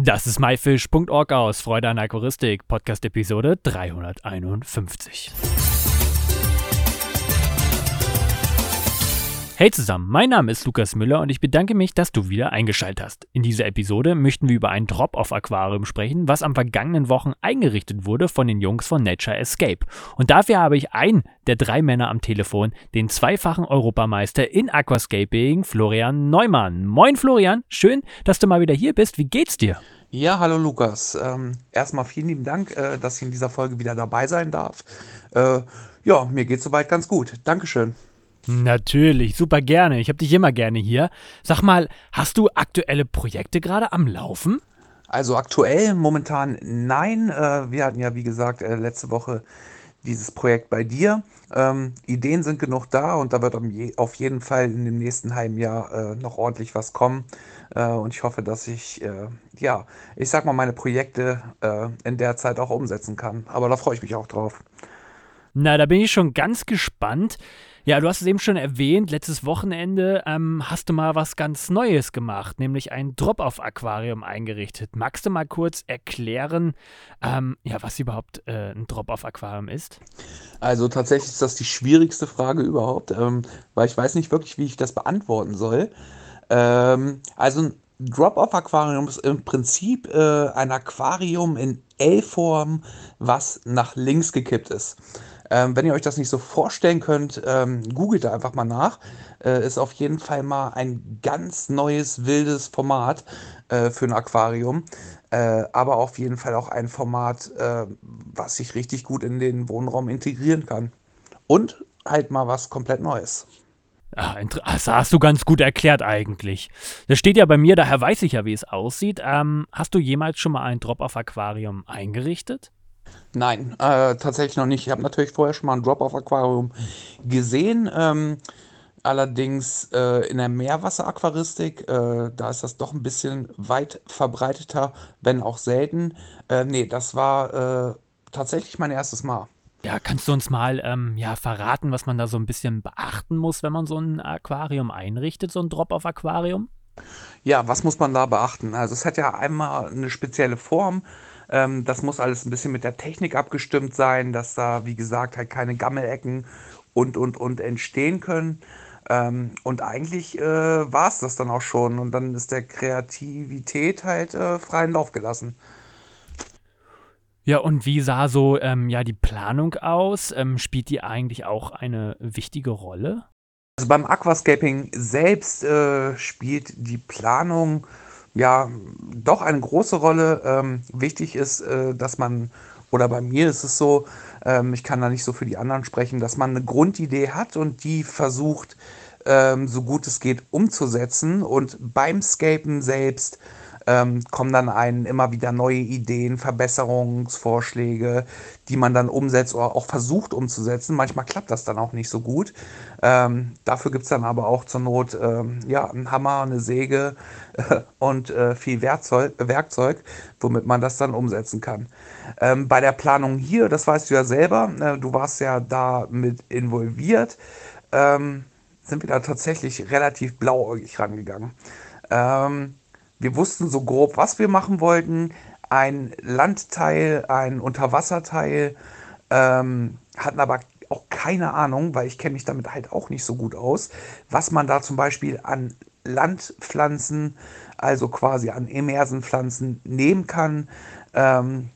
Das ist myfish.org aus Freude an Aquaristik, Podcast Episode 351. Hey zusammen, mein Name ist Lukas Müller und ich bedanke mich, dass du wieder eingeschaltet hast. In dieser Episode möchten wir über ein Drop-Off-Aquarium sprechen, was am vergangenen Wochen eingerichtet wurde von den Jungs von Nature Escape. Und dafür habe ich einen der drei Männer am Telefon, den zweifachen Europameister in Aquascaping, Florian Neumann. Moin Florian, schön, dass du mal wieder hier bist. Wie geht's dir? Ja, hallo Lukas. Ähm, erstmal vielen lieben Dank, äh, dass ich in dieser Folge wieder dabei sein darf. Äh, ja, mir geht's soweit ganz gut. Dankeschön. Natürlich, super gerne. Ich habe dich immer gerne hier. Sag mal, hast du aktuelle Projekte gerade am Laufen? Also aktuell momentan nein. Äh, wir hatten ja, wie gesagt, äh, letzte Woche dieses Projekt bei dir. Ähm, Ideen sind genug da und da wird auf jeden Fall in dem nächsten halben Jahr äh, noch ordentlich was kommen. Äh, und ich hoffe, dass ich, äh, ja, ich sag mal, meine Projekte äh, in der Zeit auch umsetzen kann. Aber da freue ich mich auch drauf. Na, da bin ich schon ganz gespannt. Ja, du hast es eben schon erwähnt, letztes Wochenende ähm, hast du mal was ganz Neues gemacht, nämlich ein Drop-Off-Aquarium eingerichtet. Magst du mal kurz erklären, ähm, ja, was überhaupt äh, ein Drop-Off-Aquarium ist? Also tatsächlich ist das die schwierigste Frage überhaupt, ähm, weil ich weiß nicht wirklich, wie ich das beantworten soll. Ähm, also ein Drop-Off-Aquarium ist im Prinzip äh, ein Aquarium in L-Form, was nach links gekippt ist. Ähm, wenn ihr euch das nicht so vorstellen könnt, ähm, googelt da einfach mal nach. Äh, ist auf jeden Fall mal ein ganz neues, wildes Format äh, für ein Aquarium. Äh, aber auf jeden Fall auch ein Format, äh, was sich richtig gut in den Wohnraum integrieren kann. Und halt mal was komplett Neues. Ah, das hast du ganz gut erklärt eigentlich. Das steht ja bei mir, daher weiß ich ja, wie es aussieht. Ähm, hast du jemals schon mal ein Drop-Off-Aquarium eingerichtet? Nein, äh, tatsächlich noch nicht. Ich habe natürlich vorher schon mal ein Drop-Off-Aquarium gesehen. Ähm, allerdings äh, in der Meerwasseraquaristik, äh, da ist das doch ein bisschen weit verbreiteter, wenn auch selten. Äh, nee, das war äh, tatsächlich mein erstes Mal. Ja, kannst du uns mal ähm, ja, verraten, was man da so ein bisschen beachten muss, wenn man so ein Aquarium einrichtet, so ein Drop-Off-Aquarium? Ja, was muss man da beachten? Also es hat ja einmal eine spezielle Form. Ähm, das muss alles ein bisschen mit der Technik abgestimmt sein, dass da, wie gesagt, halt keine Gammelecken und, und, und entstehen können. Ähm, und eigentlich äh, war es das dann auch schon. Und dann ist der Kreativität halt äh, freien Lauf gelassen. Ja, und wie sah so ähm, ja, die Planung aus? Ähm, spielt die eigentlich auch eine wichtige Rolle? Also beim Aquascaping selbst äh, spielt die Planung ja doch eine große Rolle. Ähm, wichtig ist, äh, dass man, oder bei mir ist es so, ähm, ich kann da nicht so für die anderen sprechen, dass man eine Grundidee hat und die versucht, ähm, so gut es geht umzusetzen und beim Scapen selbst ähm, kommen dann einen immer wieder neue Ideen, Verbesserungsvorschläge, die man dann umsetzt oder auch versucht umzusetzen. Manchmal klappt das dann auch nicht so gut. Ähm, dafür gibt es dann aber auch zur Not ähm, ja, einen Hammer, eine Säge äh, und äh, viel Werkzeug, Werkzeug, womit man das dann umsetzen kann. Ähm, bei der Planung hier, das weißt du ja selber, äh, du warst ja da mit involviert, ähm, sind wir da tatsächlich relativ blauäugig rangegangen. Ähm, wir wussten so grob, was wir machen wollten. Ein Landteil, ein Unterwasserteil, ähm, hatten aber auch keine Ahnung, weil ich kenne mich damit halt auch nicht so gut aus, was man da zum Beispiel an Landpflanzen, also quasi an Emersenpflanzen nehmen kann ähm,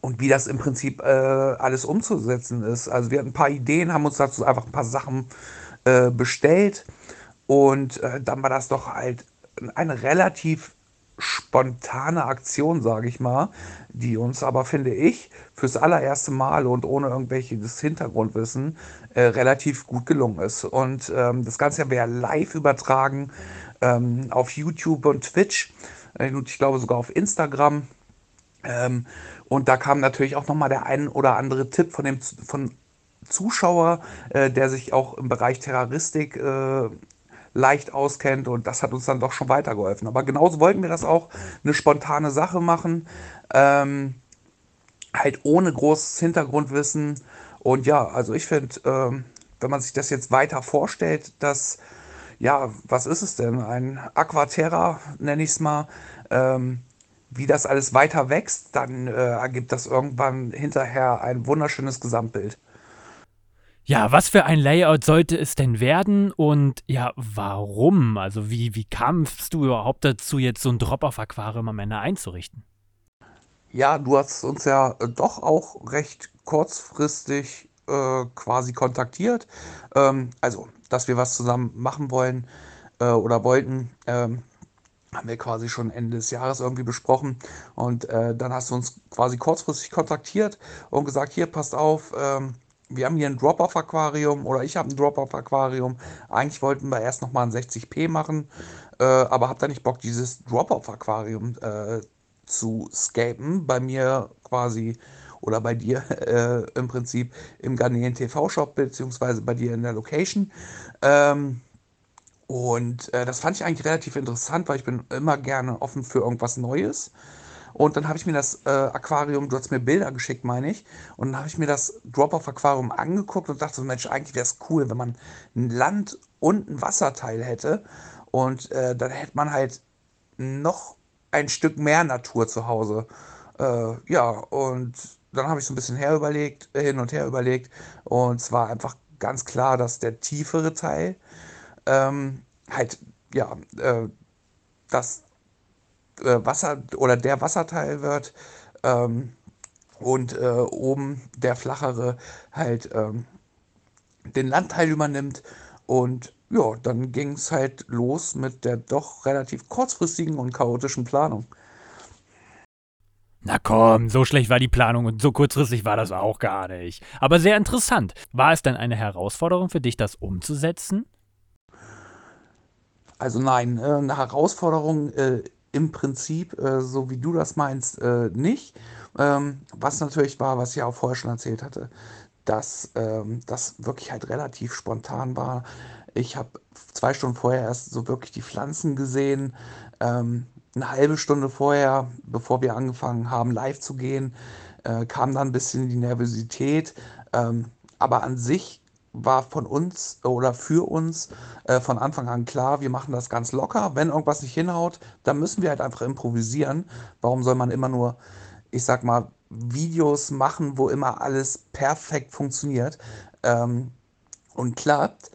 und wie das im Prinzip äh, alles umzusetzen ist. Also wir hatten ein paar Ideen, haben uns dazu einfach ein paar Sachen äh, bestellt und äh, dann war das doch halt eine relativ spontane Aktion, sage ich mal, die uns aber, finde ich, fürs allererste Mal und ohne irgendwelches Hintergrundwissen äh, relativ gut gelungen ist. Und ähm, das Ganze wäre live übertragen ähm, auf YouTube und Twitch äh, und ich glaube sogar auf Instagram. Ähm, und da kam natürlich auch nochmal der ein oder andere Tipp von dem von Zuschauer, äh, der sich auch im Bereich Terroristik äh, leicht auskennt und das hat uns dann doch schon weitergeholfen. Aber genauso wollten wir das auch, eine spontane Sache machen, ähm, halt ohne großes Hintergrundwissen. Und ja, also ich finde, ähm, wenn man sich das jetzt weiter vorstellt, dass, ja, was ist es denn? Ein Aquaterra, nenne ich es mal, ähm, wie das alles weiter wächst, dann äh, ergibt das irgendwann hinterher ein wunderschönes Gesamtbild. Ja, was für ein Layout sollte es denn werden und ja, warum? Also wie, wie kamst du überhaupt dazu, jetzt so ein Drop-off-Aquarium am Ende einzurichten? Ja, du hast uns ja äh, doch auch recht kurzfristig äh, quasi kontaktiert. Ähm, also, dass wir was zusammen machen wollen äh, oder wollten, ähm, haben wir quasi schon Ende des Jahres irgendwie besprochen. Und äh, dann hast du uns quasi kurzfristig kontaktiert und gesagt, hier, passt auf, ähm, wir haben hier ein Drop-Off-Aquarium oder ich habe ein Drop-Off-Aquarium. Eigentlich wollten wir erst nochmal ein 60p machen, äh, aber habt da nicht Bock, dieses Drop-Off-Aquarium äh, zu scapen. Bei mir quasi oder bei dir äh, im Prinzip im Garnelen TV-Shop, beziehungsweise bei dir in der Location. Ähm, und äh, das fand ich eigentlich relativ interessant, weil ich bin immer gerne offen für irgendwas Neues. Und dann habe ich mir das äh, Aquarium, du hast mir Bilder geschickt, meine ich, und dann habe ich mir das Drop-Off-Aquarium angeguckt und dachte Mensch, eigentlich wäre es cool, wenn man ein Land und ein Wasserteil hätte. Und äh, dann hätte man halt noch ein Stück mehr Natur zu Hause. Äh, ja, und dann habe ich so ein bisschen her überlegt, hin und her überlegt. Und es war einfach ganz klar, dass der tiefere Teil ähm, halt, ja, äh, das äh, Wasser oder der Wasserteil wird ähm, und äh, oben der flachere halt ähm, den Landteil übernimmt. Und ja, dann ging es halt los mit der doch relativ kurzfristigen und chaotischen Planung. Na komm, so schlecht war die Planung und so kurzfristig war das auch gar nicht. Aber sehr interessant. War es denn eine Herausforderung für dich, das umzusetzen? Also nein, äh, eine Herausforderung äh, im Prinzip, äh, so wie du das meinst, äh, nicht. Ähm, was natürlich war, was ich auch vorher schon erzählt hatte, dass ähm, das wirklich halt relativ spontan war. Ich habe zwei Stunden vorher erst so wirklich die Pflanzen gesehen. Ähm, eine halbe Stunde vorher, bevor wir angefangen haben, live zu gehen, äh, kam dann ein bisschen die Nervosität. Ähm, aber an sich war von uns oder für uns äh, von Anfang an klar, wir machen das ganz locker. Wenn irgendwas nicht hinhaut, dann müssen wir halt einfach improvisieren. Warum soll man immer nur, ich sag mal, Videos machen, wo immer alles perfekt funktioniert ähm, und klappt?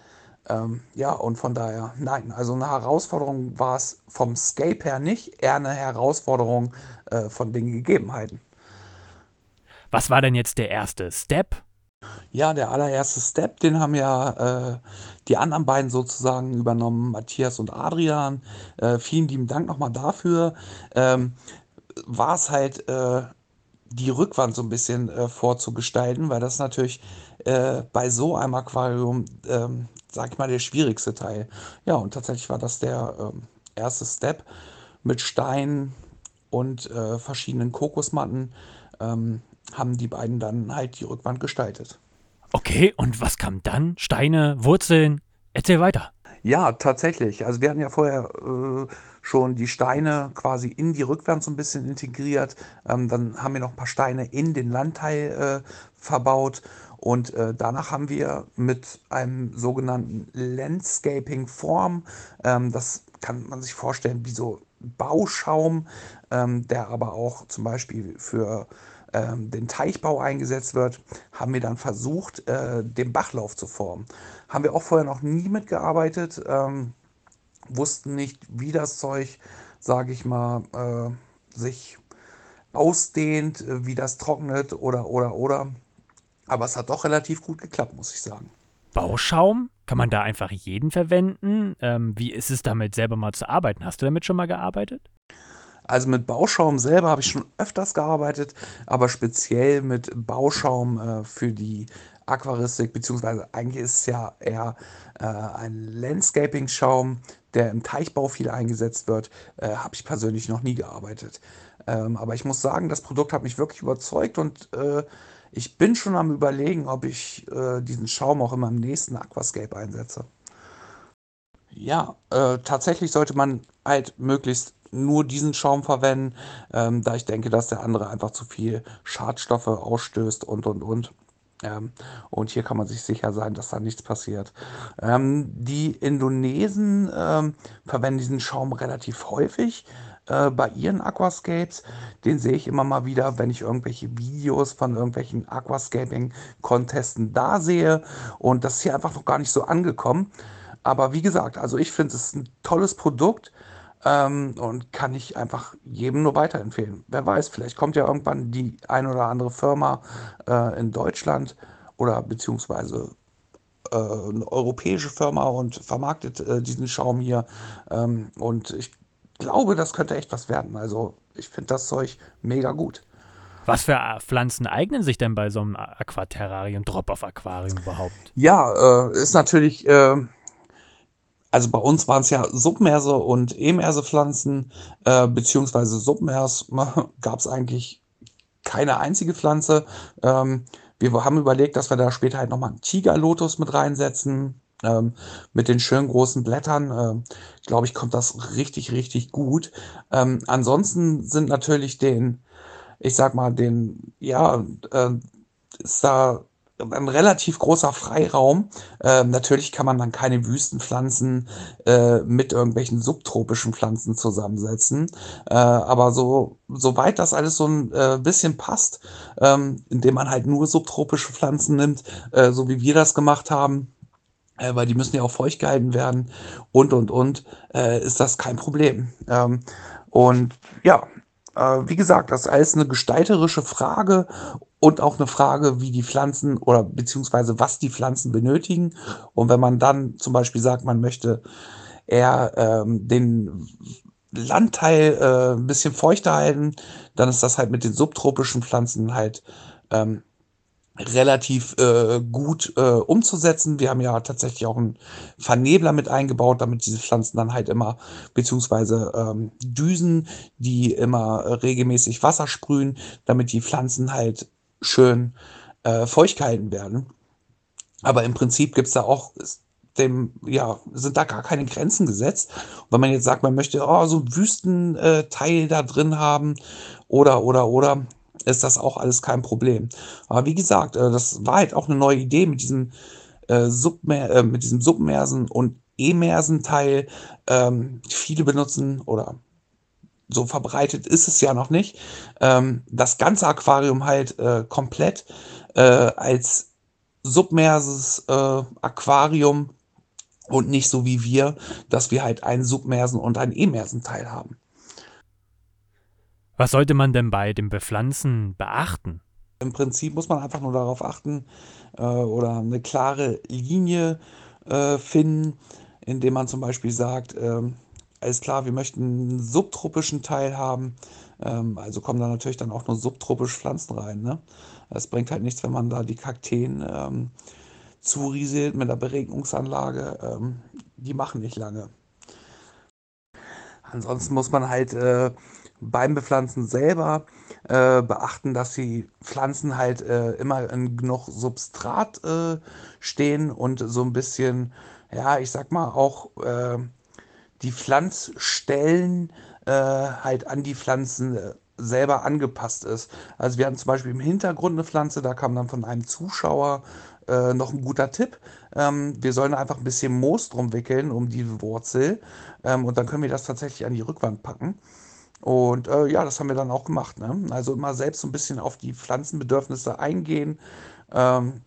Ähm, ja, und von daher, nein, also eine Herausforderung war es vom Scape her nicht, eher eine Herausforderung äh, von den Gegebenheiten. Was war denn jetzt der erste Step? Ja, der allererste Step, den haben ja äh, die anderen beiden sozusagen übernommen, Matthias und Adrian. Äh, vielen lieben Dank nochmal dafür. Ähm, war es halt äh, die Rückwand so ein bisschen äh, vorzugestalten, weil das natürlich äh, bei so einem Aquarium, ähm, sag ich mal, der schwierigste Teil. Ja, und tatsächlich war das der ähm, erste Step mit Stein und äh, verschiedenen Kokosmatten. Ähm, haben die beiden dann halt die Rückwand gestaltet. Okay, und was kam dann? Steine, Wurzeln? Erzähl weiter. Ja, tatsächlich. Also wir hatten ja vorher äh, schon die Steine quasi in die Rückwand so ein bisschen integriert. Ähm, dann haben wir noch ein paar Steine in den Landteil äh, verbaut. Und äh, danach haben wir mit einem sogenannten Landscaping Form, ähm, das kann man sich vorstellen wie so Bauschaum, ähm, der aber auch zum Beispiel für ähm, den Teichbau eingesetzt wird, haben wir dann versucht, äh, den Bachlauf zu formen. Haben wir auch vorher noch nie mitgearbeitet, ähm, wussten nicht, wie das Zeug, sage ich mal, äh, sich ausdehnt, äh, wie das trocknet oder, oder, oder. Aber es hat doch relativ gut geklappt, muss ich sagen. Bauschaum? Kann man da einfach jeden verwenden? Ähm, wie ist es damit selber mal zu arbeiten? Hast du damit schon mal gearbeitet? Also mit Bauschaum selber habe ich schon öfters gearbeitet, aber speziell mit Bauschaum äh, für die Aquaristik, beziehungsweise eigentlich ist es ja eher äh, ein Landscaping-Schaum, der im Teichbau viel eingesetzt wird, äh, habe ich persönlich noch nie gearbeitet. Ähm, aber ich muss sagen, das Produkt hat mich wirklich überzeugt und äh, ich bin schon am Überlegen, ob ich äh, diesen Schaum auch in meinem nächsten Aquascape einsetze. Ja, äh, tatsächlich sollte man halt möglichst nur diesen Schaum verwenden, ähm, da ich denke, dass der andere einfach zu viel Schadstoffe ausstößt und und und. Ähm, und hier kann man sich sicher sein, dass da nichts passiert. Ähm, die Indonesen ähm, verwenden diesen Schaum relativ häufig. äh, bei ihren Aquascapes. Den sehe ich immer mal wieder, wenn ich irgendwelche Videos von irgendwelchen Aquascaping-Contesten da sehe. Und das ist hier einfach noch gar nicht so angekommen. Aber wie gesagt, also ich finde es ein tolles Produkt ähm, und kann ich einfach jedem nur weiterempfehlen. Wer weiß, vielleicht kommt ja irgendwann die ein oder andere Firma äh, in Deutschland oder beziehungsweise äh, eine europäische Firma und vermarktet äh, diesen Schaum hier. Ähm, und ich glaube, das könnte echt was werden. Also ich finde das Zeug mega gut. Was für äh, Pflanzen eignen sich denn bei so einem Aquaterrarium, Drop-off-Aquarium überhaupt? Ja, äh, ist natürlich, äh, also bei uns waren es ja Submerse und Emerse-Pflanzen, äh, beziehungsweise Submers gab es eigentlich keine einzige Pflanze. Ähm, wir haben überlegt, dass wir da später halt nochmal einen Tigerlotus mit reinsetzen. Ähm, mit den schönen großen Blättern, äh, glaube ich, kommt das richtig, richtig gut. Ähm, ansonsten sind natürlich den, ich sag mal, den, ja, äh, ist da ein relativ großer Freiraum. Ähm, natürlich kann man dann keine Wüstenpflanzen äh, mit irgendwelchen subtropischen Pflanzen zusammensetzen. Äh, aber so, soweit das alles so ein äh, bisschen passt, ähm, indem man halt nur subtropische Pflanzen nimmt, äh, so wie wir das gemacht haben, äh, weil die müssen ja auch feucht gehalten werden und und und, äh, ist das kein Problem. Ähm, und ja, wie gesagt, das ist alles eine gestalterische Frage und auch eine Frage, wie die Pflanzen oder beziehungsweise was die Pflanzen benötigen. Und wenn man dann zum Beispiel sagt, man möchte eher ähm, den Landteil äh, ein bisschen feuchter halten, dann ist das halt mit den subtropischen Pflanzen halt ähm, relativ äh, gut äh, umzusetzen. Wir haben ja tatsächlich auch einen Vernebler mit eingebaut, damit diese Pflanzen dann halt immer, beziehungsweise ähm, Düsen, die immer äh, regelmäßig Wasser sprühen, damit die Pflanzen halt schön äh, feucht gehalten werden. Aber im Prinzip gibt es da auch dem, ja, sind da gar keine Grenzen gesetzt. Und wenn man jetzt sagt, man möchte oh, so einen Wüstenteil da drin haben oder, oder, oder, ist das auch alles kein Problem. Aber wie gesagt, äh, das war halt auch eine neue Idee mit diesem, äh, Submer äh, mit diesem Submersen und Emersen-Teil. Ähm, viele benutzen oder so verbreitet ist es ja noch nicht. Ähm, das ganze Aquarium halt äh, komplett äh, als submerses äh, Aquarium und nicht so wie wir, dass wir halt einen Submersen und einen Emersen-Teil haben. Was sollte man denn bei dem Bepflanzen beachten? Im Prinzip muss man einfach nur darauf achten äh, oder eine klare Linie äh, finden, indem man zum Beispiel sagt, äh, alles klar, wir möchten einen subtropischen Teil haben. Ähm, also kommen da natürlich dann auch nur subtropische Pflanzen rein. Ne? Bringt halt nichts, wenn man da die Kakteen ähm, zurieselt mit der Beregnungsanlage. Ähm, die machen nicht lange. Ansonsten muss man halt äh, beim Bepflanzen selber äh, beachten, dass die Pflanzen halt äh, immer in genug Substrat äh, stehen und so ein bisschen, ja, ich sag mal, auch äh, die Pflanzstellen äh, halt an die Pflanzen äh, selber angepasst ist. Also wir hatten zum Beispiel im Hintergrund eine Pflanze, da kam dann von einem Zuschauer äh, noch ein guter Tipp. Ähm, wir sollen einfach ein bisschen Moos drum wickeln um die Wurzel ähm, und dann können wir das tatsächlich an die Rückwand packen. Und äh, ja, das haben wir dann auch gemacht. Ne? Also immer selbst so ein bisschen auf die Pflanzenbedürfnisse eingehen. Ähm,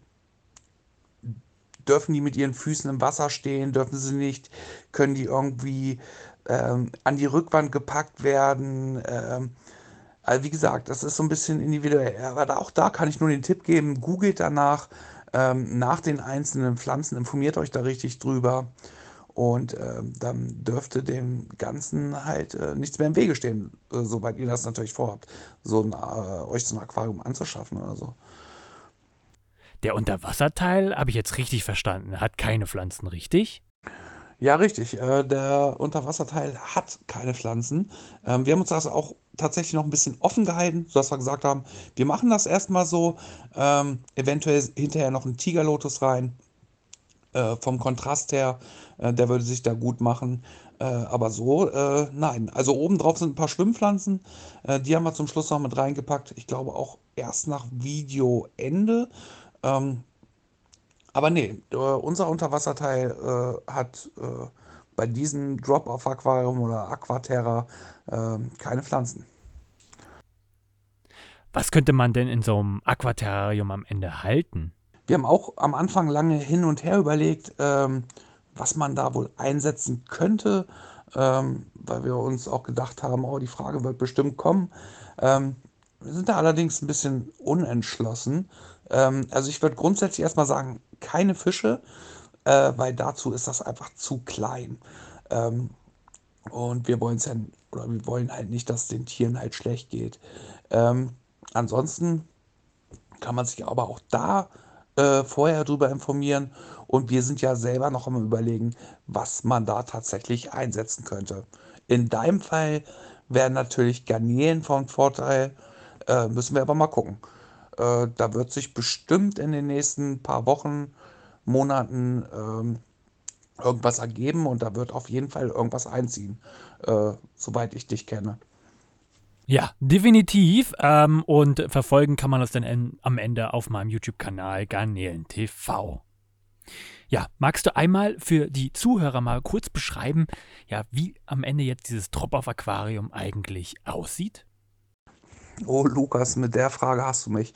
dürfen die mit ihren Füßen im Wasser stehen? Dürfen sie nicht? Können die irgendwie ähm, an die Rückwand gepackt werden? Ähm, also wie gesagt, das ist so ein bisschen individuell. Aber auch da kann ich nur den Tipp geben, googelt danach ähm, nach den einzelnen Pflanzen, informiert euch da richtig drüber. Und äh, dann dürfte dem Ganzen halt äh, nichts mehr im Wege stehen, äh, soweit ihr das natürlich vorhabt, so ein, äh, euch so ein Aquarium anzuschaffen oder so. Der Unterwasserteil, habe ich jetzt richtig verstanden, hat keine Pflanzen, richtig? Ja, richtig. Äh, der Unterwasserteil hat keine Pflanzen. Ähm, wir haben uns das auch tatsächlich noch ein bisschen offen gehalten, sodass wir gesagt haben, wir machen das erstmal so, ähm, eventuell hinterher noch ein Tigerlotus rein äh, vom Kontrast her, äh, der würde sich da gut machen. Aber so, nein. Also oben drauf sind ein paar Schwimmpflanzen. Die haben wir zum Schluss noch mit reingepackt. Ich glaube auch erst nach Videoende. Ähm, aber nee, äh, unser Unterwasserteil hat bei diesem Drop-Off-Aquarium oder Aquaterra äh, keine Pflanzen. Was könnte man denn in so einem Aquaterrarium am Ende halten? Wir haben auch am Anfang lange hin und her überlegt, ähm, was man da wohl einsetzen könnte, ähm, weil wir uns auch gedacht haben, oh, die Frage wird bestimmt kommen. Ähm, wir sind da allerdings ein bisschen unentschlossen. Ähm, also ich würde grundsätzlich erstmal sagen, keine Fische, äh, weil dazu ist das einfach zu klein. Ähm, und wir wollen es ja, oder wir wollen halt nicht, dass es den Tieren halt schlecht geht. Ähm, ansonsten kann man sich aber auch da äh, vorher darüber informieren. Und wir sind ja selber noch am Überlegen, was man da tatsächlich einsetzen könnte. In deinem Fall wären natürlich Garnelen von Vorteil. Äh, müssen wir aber mal gucken. Äh, da wird sich bestimmt in den nächsten paar Wochen, Monaten ähm, irgendwas ergeben und da wird auf jeden Fall irgendwas einziehen, äh, soweit ich dich kenne. Ja, definitiv. Ähm, und verfolgen kann man das dann in, am Ende auf meinem YouTube-Kanal Garnelen TV. Ja, magst du einmal für die Zuhörer mal kurz beschreiben, ja, wie am Ende jetzt dieses Drop-Off-Aquarium eigentlich aussieht? Oh, Lukas, mit der Frage hast du mich.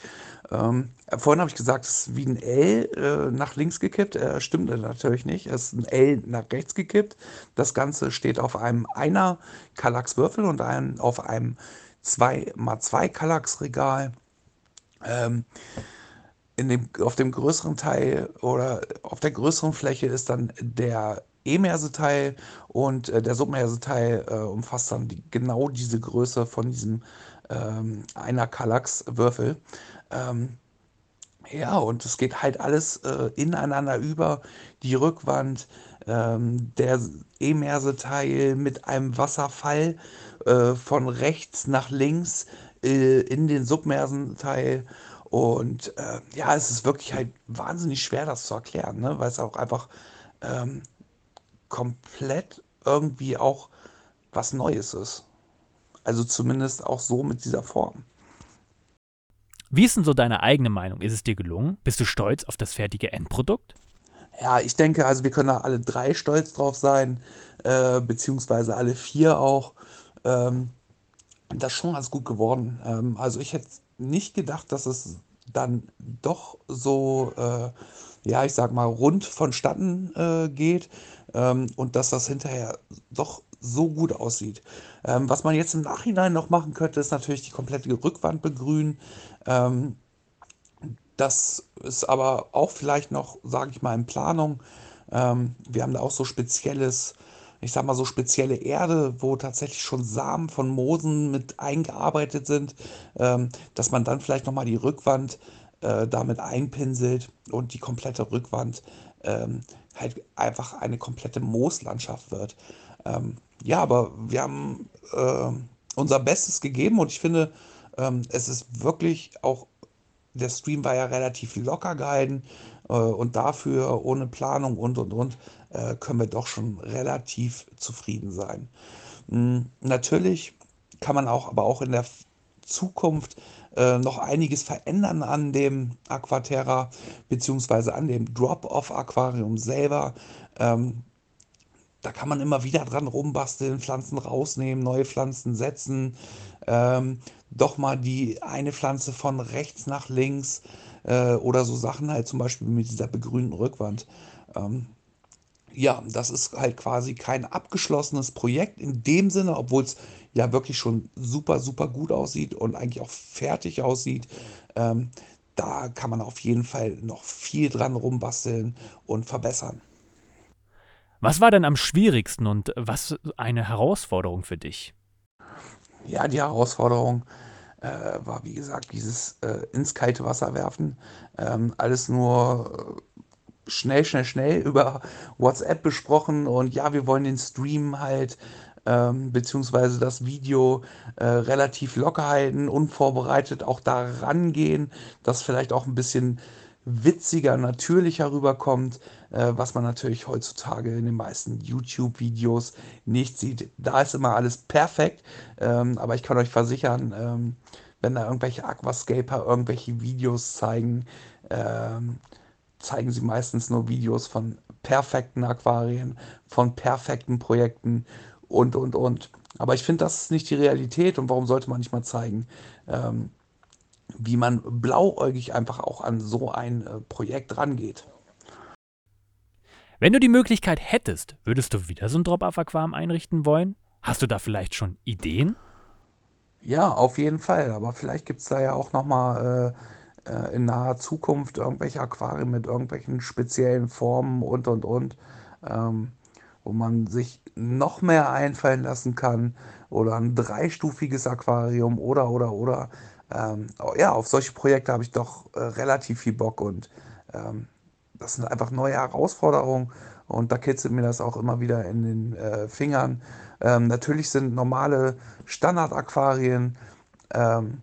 Ähm, vorhin habe ich gesagt, es ist wie ein L äh, nach links gekippt. Äh, stimmt natürlich nicht. Es ist ein L nach rechts gekippt. Das Ganze steht auf einem einer Kallax-Würfel und einem, auf einem 2x2 Kallax-Regal. Ähm, in dem, auf dem größeren Teil oder auf der größeren Fläche ist dann der Emerse-Teil und äh, der Submerse-Teil äh, umfasst dann die, genau diese Größe von diesem ähm, einer Kallax-Würfel. Ähm, ja, und es geht halt alles äh, ineinander über. Die Rückwand, ähm, der Emerse-Teil mit einem Wasserfall äh, von rechts nach links äh, in den Submersen-Teil. Und äh, ja, es ist wirklich halt wahnsinnig schwer, das zu erklären, ne? weil es auch einfach ähm, komplett irgendwie auch was Neues ist. Also zumindest auch so mit dieser Form. Wie ist denn so deine eigene Meinung? Ist es dir gelungen? Bist du stolz auf das fertige Endprodukt? Ja, ich denke, also wir können da alle drei stolz drauf sein, äh, beziehungsweise alle vier auch. Ähm, das ist schon ganz gut geworden. Ähm, also ich hätte nicht gedacht, dass es dann doch so, äh, ja, ich sag mal, rund vonstatten äh, geht ähm, und dass das hinterher doch so gut aussieht. Ähm, was man jetzt im Nachhinein noch machen könnte, ist natürlich die komplette Rückwand begrünen. Ähm, das ist aber auch vielleicht noch, sage ich mal, in Planung. Ähm, wir haben da auch so spezielles, ich sag mal so spezielle Erde, wo tatsächlich schon Samen von Moosen mit eingearbeitet sind, ähm, dass man dann vielleicht nochmal die Rückwand äh, damit einpinselt und die komplette Rückwand ähm, halt einfach eine komplette Mooslandschaft wird. Ähm, ja, aber wir haben äh, unser Bestes gegeben und ich finde, ähm, es ist wirklich auch, der Stream war ja relativ locker gehalten äh, und dafür ohne Planung und und und äh, können wir doch schon relativ zufrieden sein. Mhm, natürlich kann man auch, aber auch in der Zukunft äh, noch einiges verändern an dem Aquaterra beziehungsweise an dem Drop-off-Aquarium selber. Ähm, da kann man immer wieder dran rumbasteln, Pflanzen rausnehmen, neue Pflanzen setzen, ähm, doch mal die eine Pflanze von rechts nach links äh, oder so Sachen halt zum Beispiel mit dieser begrünten Rückwand. Ähm, ja, das ist halt quasi kein abgeschlossenes Projekt in dem Sinne, obwohl es ja wirklich schon super, super gut aussieht und eigentlich auch fertig aussieht. Ähm, da kann man auf jeden Fall noch viel dran rumbasteln und verbessern. Was war denn am schwierigsten und was eine Herausforderung für dich? Ja, die Herausforderung äh, war, wie gesagt, dieses äh, ins kalte Wasser werfen. Ähm, alles nur äh, schnell, schnell, schnell über WhatsApp besprochen und ja, wir wollen den Stream halt ähm, beziehungsweise das Video äh, relativ locker halten, unvorbereitet auch da rangehen, dass vielleicht auch ein bisschen witziger, natürlicher rüberkommt, äh, was man natürlich heutzutage in den meisten YouTube-Videos nicht sieht. Da ist immer alles perfekt, ähm, aber ich kann euch versichern, ähm, wenn da irgendwelche Aquascaper irgendwelche Videos zeigen, ähm, zeigen sie meistens nur Videos von perfekten Aquarien, von perfekten Projekten und, und, und. Aber ich finde, das ist nicht die Realität und warum sollte man nicht mal zeigen, ähm, wie man blauäugig einfach auch an so ein äh, Projekt rangeht. Wenn du die Möglichkeit hättest, würdest du wieder so ein Drop-Off-Aquarium einrichten wollen? Hast du da vielleicht schon Ideen? Ja, auf jeden Fall. Aber vielleicht gibt es da ja auch nochmal äh, äh, in naher Zukunft irgendwelche Aquarien mit irgendwelchen speziellen Formen und und und, ähm, wo man sich noch mehr einfallen lassen kann. Oder ein dreistufiges Aquarium oder oder oder. Ähm, ja, auf solche Projekte habe ich doch äh, relativ viel Bock und ähm, das sind einfach neue Herausforderungen und da kitzelt mir das auch immer wieder in den äh, Fingern. Ähm, natürlich sind normale Standard-Aquarien ähm,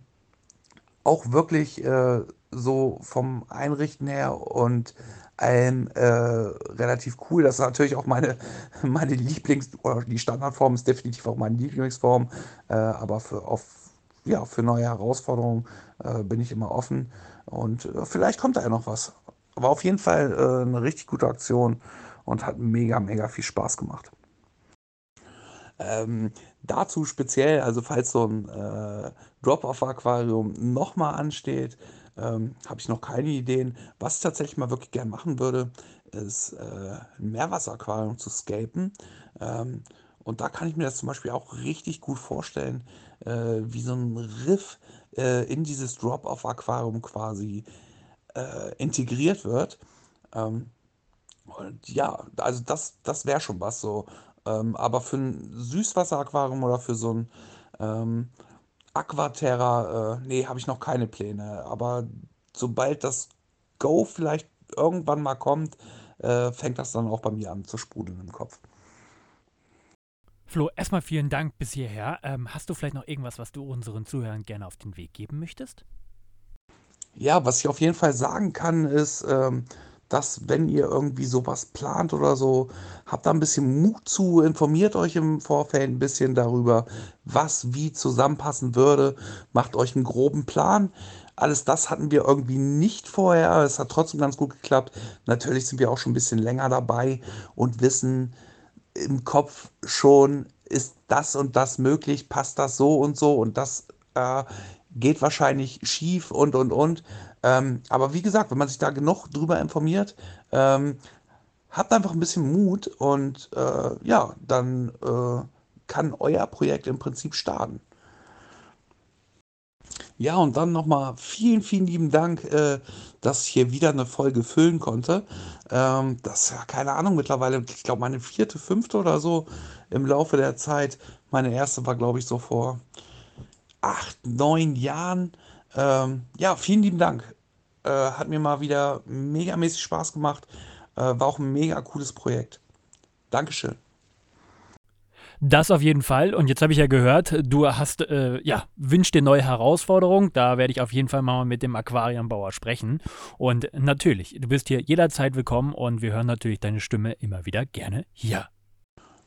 auch wirklich äh, so vom Einrichten her und allem äh, relativ cool. Das ist natürlich auch meine, meine Lieblings- oder die Standardform ist definitiv auch meine Lieblingsform, äh, aber für, auf, ja, für neue Herausforderungen äh, bin ich immer offen und äh, vielleicht kommt da ja noch was. Aber auf jeden Fall äh, eine richtig gute Aktion und hat mega, mega viel Spaß gemacht. Ähm, dazu speziell, also falls so ein äh, Drop-off-Aquarium nochmal ansteht, ähm, habe ich noch keine Ideen. Was ich tatsächlich mal wirklich gern machen würde, ist äh, ein Meerwasseraquarium zu scapen. Ähm, und da kann ich mir das zum Beispiel auch richtig gut vorstellen, äh, wie so ein Riff äh, in dieses Drop-off-Aquarium quasi äh, integriert wird. Ähm, und ja, also das, das wäre schon was so. Ähm, aber für ein Süßwasseraquarium oder für so ein ähm, Aquaterra, äh, nee, habe ich noch keine Pläne. Aber sobald das Go vielleicht irgendwann mal kommt, äh, fängt das dann auch bei mir an zu sprudeln im Kopf. Flo, erstmal vielen Dank bis hierher. Ähm, hast du vielleicht noch irgendwas, was du unseren Zuhörern gerne auf den Weg geben möchtest? Ja, was ich auf jeden Fall sagen kann, ist, ähm, dass wenn ihr irgendwie sowas plant oder so, habt da ein bisschen Mut zu, informiert euch im Vorfeld ein bisschen darüber, was wie zusammenpassen würde, macht euch einen groben Plan. Alles das hatten wir irgendwie nicht vorher. Es hat trotzdem ganz gut geklappt. Natürlich sind wir auch schon ein bisschen länger dabei und wissen im Kopf schon, ist das und das möglich, passt das so und so und das äh, geht wahrscheinlich schief und und und. Ähm, aber wie gesagt, wenn man sich da genug drüber informiert, ähm, habt einfach ein bisschen Mut und äh, ja, dann äh, kann euer Projekt im Prinzip starten. Ja, und dann nochmal vielen, vielen lieben Dank, äh, dass ich hier wieder eine Folge füllen konnte. Ähm, das ist ja keine Ahnung mittlerweile, ich glaube meine vierte, fünfte oder so im Laufe der Zeit. Meine erste war, glaube ich, so vor acht, neun Jahren. Ähm, ja, vielen lieben Dank. Äh, hat mir mal wieder megamäßig Spaß gemacht. Äh, war auch ein mega cooles Projekt. Dankeschön. Das auf jeden Fall. Und jetzt habe ich ja gehört, du hast, äh, ja, wünschst dir neue Herausforderungen. Da werde ich auf jeden Fall mal mit dem Aquariumbauer sprechen. Und natürlich, du bist hier jederzeit willkommen und wir hören natürlich deine Stimme immer wieder gerne hier.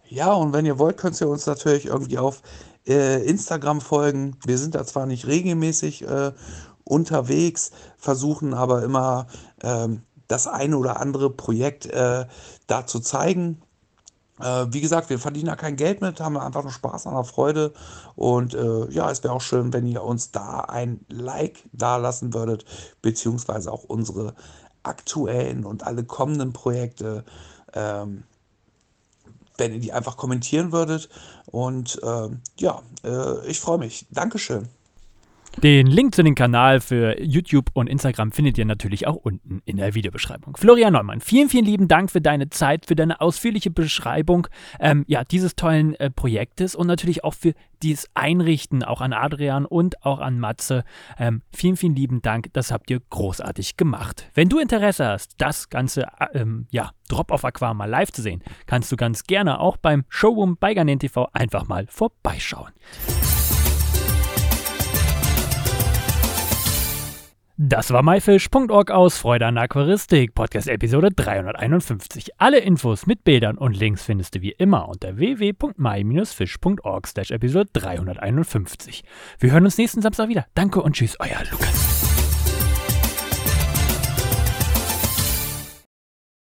Ja, und wenn ihr wollt, könnt ihr uns natürlich irgendwie auf äh, Instagram folgen. Wir sind da zwar nicht regelmäßig äh, unterwegs, versuchen aber immer ähm, das eine oder andere Projekt äh, da zu zeigen. Äh, wie gesagt, wir verdienen da kein Geld mit, haben einfach nur Spaß an der Freude. Und äh, ja, es wäre auch schön, wenn ihr uns da ein Like da lassen würdet, beziehungsweise auch unsere aktuellen und alle kommenden Projekte. Ähm, wenn ihr die einfach kommentieren würdet. Und äh, ja, ich freue mich. Dankeschön. Den Link zu dem Kanal für YouTube und Instagram findet ihr natürlich auch unten in der Videobeschreibung. Florian Neumann, vielen, vielen lieben Dank für deine Zeit, für deine ausführliche Beschreibung ähm, ja, dieses tollen äh, Projektes und natürlich auch für dieses Einrichten, auch an Adrian und auch an Matze. Ähm, vielen, vielen lieben Dank, das habt ihr großartig gemacht. Wenn du Interesse hast, das Ganze, äh, ähm, ja, Drop-Off Aquarium mal live zu sehen, kannst du ganz gerne auch beim Showroom bei Garnen TV einfach mal vorbeischauen. Das war myfish.org aus Freude an Aquaristik, Podcast Episode 351. Alle Infos mit Bildern und Links findest du wie immer unter www.my-fish.org Episode 351. Wir hören uns nächsten Samstag wieder. Danke und tschüss, euer Lukas.